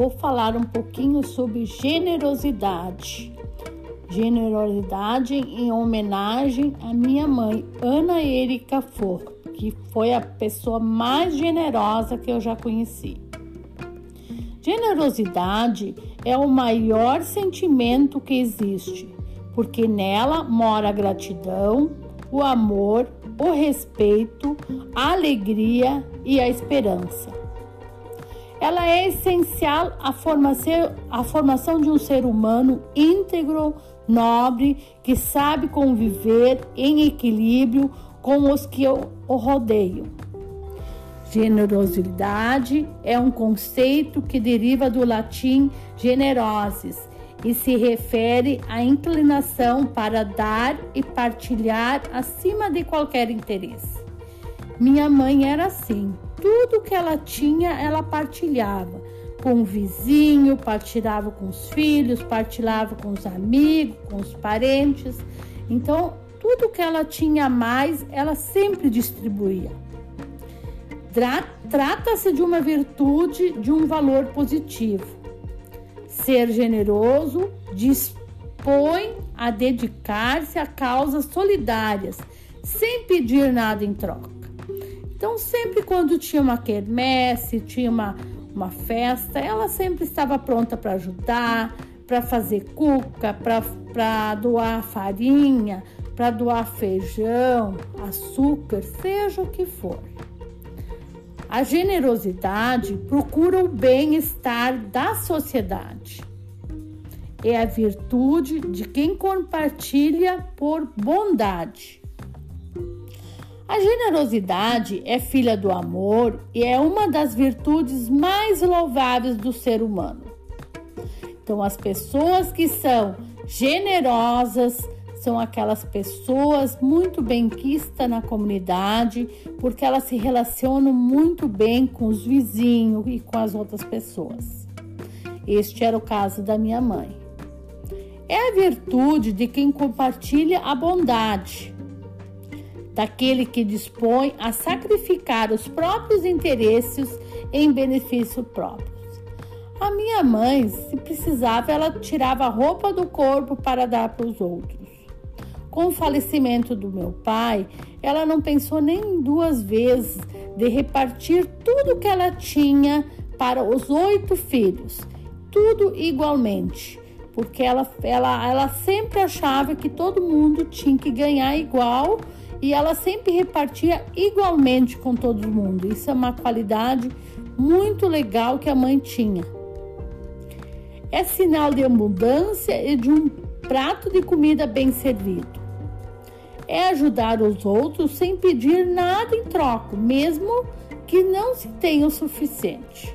vou falar um pouquinho sobre generosidade. Generosidade em homenagem à minha mãe, Ana Erika For, que foi a pessoa mais generosa que eu já conheci. Generosidade é o maior sentimento que existe, porque nela mora a gratidão, o amor, o respeito, a alegria e a esperança. Ela é essencial à formação, à formação de um ser humano íntegro, nobre, que sabe conviver em equilíbrio com os que o rodeiam. Generosidade é um conceito que deriva do latim generosis e se refere à inclinação para dar e partilhar acima de qualquer interesse. Minha mãe era assim, tudo que ela tinha, ela partilhava com o vizinho, partilhava com os filhos, partilhava com os amigos, com os parentes. Então, tudo que ela tinha mais, ela sempre distribuía. Trata-se de uma virtude de um valor positivo Ser generoso dispõe a dedicar-se a causas solidárias, sem pedir nada em troca. Então, sempre quando tinha uma quermesse, tinha uma, uma festa, ela sempre estava pronta para ajudar, para fazer cuca, para doar farinha, para doar feijão, açúcar, seja o que for. A generosidade procura o bem-estar da sociedade. É a virtude de quem compartilha por bondade. A generosidade é filha do amor e é uma das virtudes mais louváveis do ser humano. Então, as pessoas que são generosas, são aquelas pessoas muito benquistas na comunidade, porque elas se relacionam muito bem com os vizinhos e com as outras pessoas. Este era o caso da minha mãe. É a virtude de quem compartilha a bondade, daquele que dispõe a sacrificar os próprios interesses em benefício próprio. A minha mãe, se precisava, ela tirava a roupa do corpo para dar para os outros. Com o falecimento do meu pai, ela não pensou nem duas vezes de repartir tudo que ela tinha para os oito filhos, tudo igualmente, porque ela, ela, ela sempre achava que todo mundo tinha que ganhar igual e ela sempre repartia igualmente com todo mundo. Isso é uma qualidade muito legal que a mãe tinha. É sinal de abundância e de um prato de comida bem servido é ajudar os outros sem pedir nada em troca, mesmo que não se tenha o suficiente.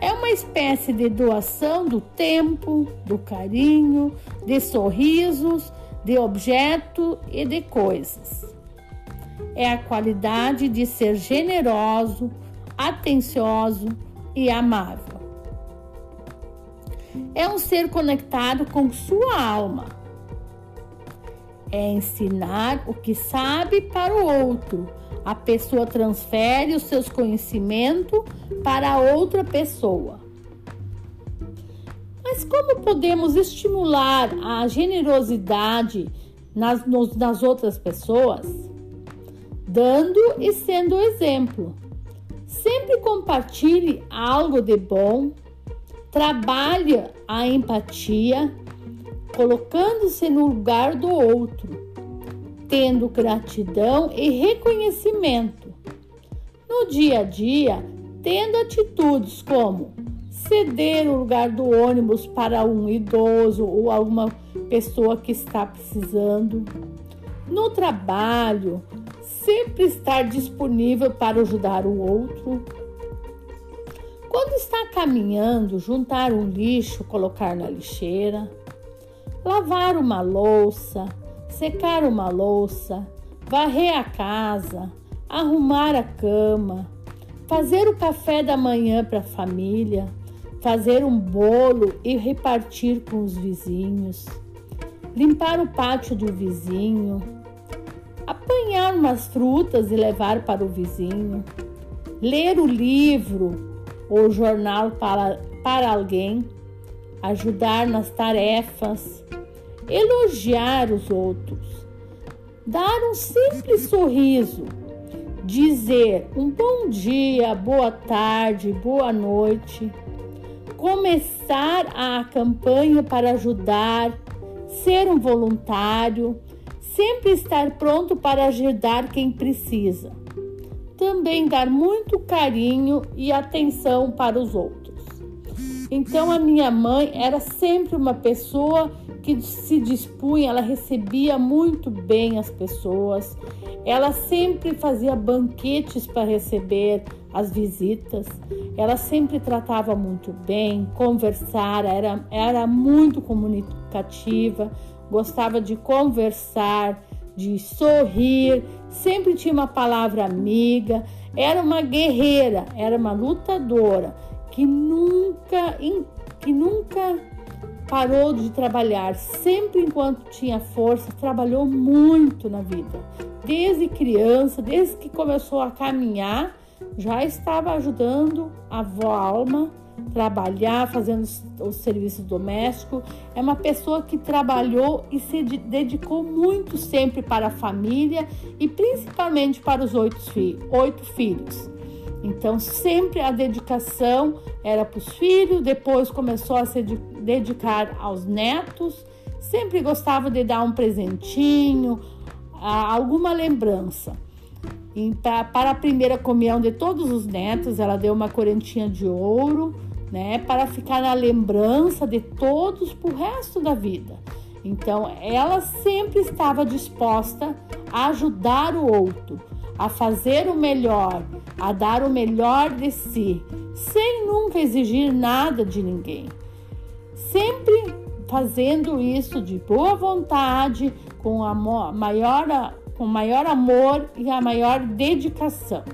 É uma espécie de doação do tempo, do carinho, de sorrisos, de objeto e de coisas. É a qualidade de ser generoso, atencioso e amável. É um ser conectado com sua alma é ensinar o que sabe para o outro. A pessoa transfere os seus conhecimentos para outra pessoa. Mas como podemos estimular a generosidade nas, nos, nas outras pessoas? Dando e sendo exemplo. Sempre compartilhe algo de bom, trabalhe a empatia colocando-se no lugar do outro, tendo gratidão e reconhecimento. No dia a dia, tendo atitudes como ceder o lugar do ônibus para um idoso ou alguma pessoa que está precisando. No trabalho, sempre estar disponível para ajudar o outro. Quando está caminhando, juntar um lixo, colocar na lixeira lavar uma louça, secar uma louça, varrer a casa, arrumar a cama, fazer o café da manhã para a família, fazer um bolo e repartir com os vizinhos, limpar o pátio do vizinho, apanhar umas frutas e levar para o vizinho, ler o livro ou jornal para, para alguém, ajudar nas tarefas, elogiar os outros, dar um simples sorriso, dizer um bom dia, boa tarde, boa noite, começar a campanha para ajudar, ser um voluntário, sempre estar pronto para ajudar quem precisa. Também dar muito carinho e atenção para os outros. Então a minha mãe era sempre uma pessoa que se dispunha, ela recebia muito bem as pessoas. Ela sempre fazia banquetes para receber as visitas. Ela sempre tratava muito bem, conversar, era, era muito comunicativa, gostava de conversar, de sorrir, sempre tinha uma palavra amiga, era uma guerreira, era uma lutadora que nunca, que nunca parou de trabalhar, sempre enquanto tinha força, trabalhou muito na vida. Desde criança, desde que começou a caminhar, já estava ajudando a avó Alma trabalhar, fazendo o serviço doméstico. É uma pessoa que trabalhou e se dedicou muito sempre para a família e principalmente para os oito, oito filhos. Então, sempre a dedicação era para os filhos, depois começou a se dedicar aos netos, sempre gostava de dar um presentinho, alguma lembrança. Para a primeira comunhão de todos os netos, ela deu uma correntinha de ouro, né, para ficar na lembrança de todos para o resto da vida. Então, ela sempre estava disposta a ajudar o outro, a fazer o melhor, a dar o melhor de si, sem nunca exigir nada de ninguém. Sempre fazendo isso de boa vontade, com a maior, com maior amor e a maior dedicação.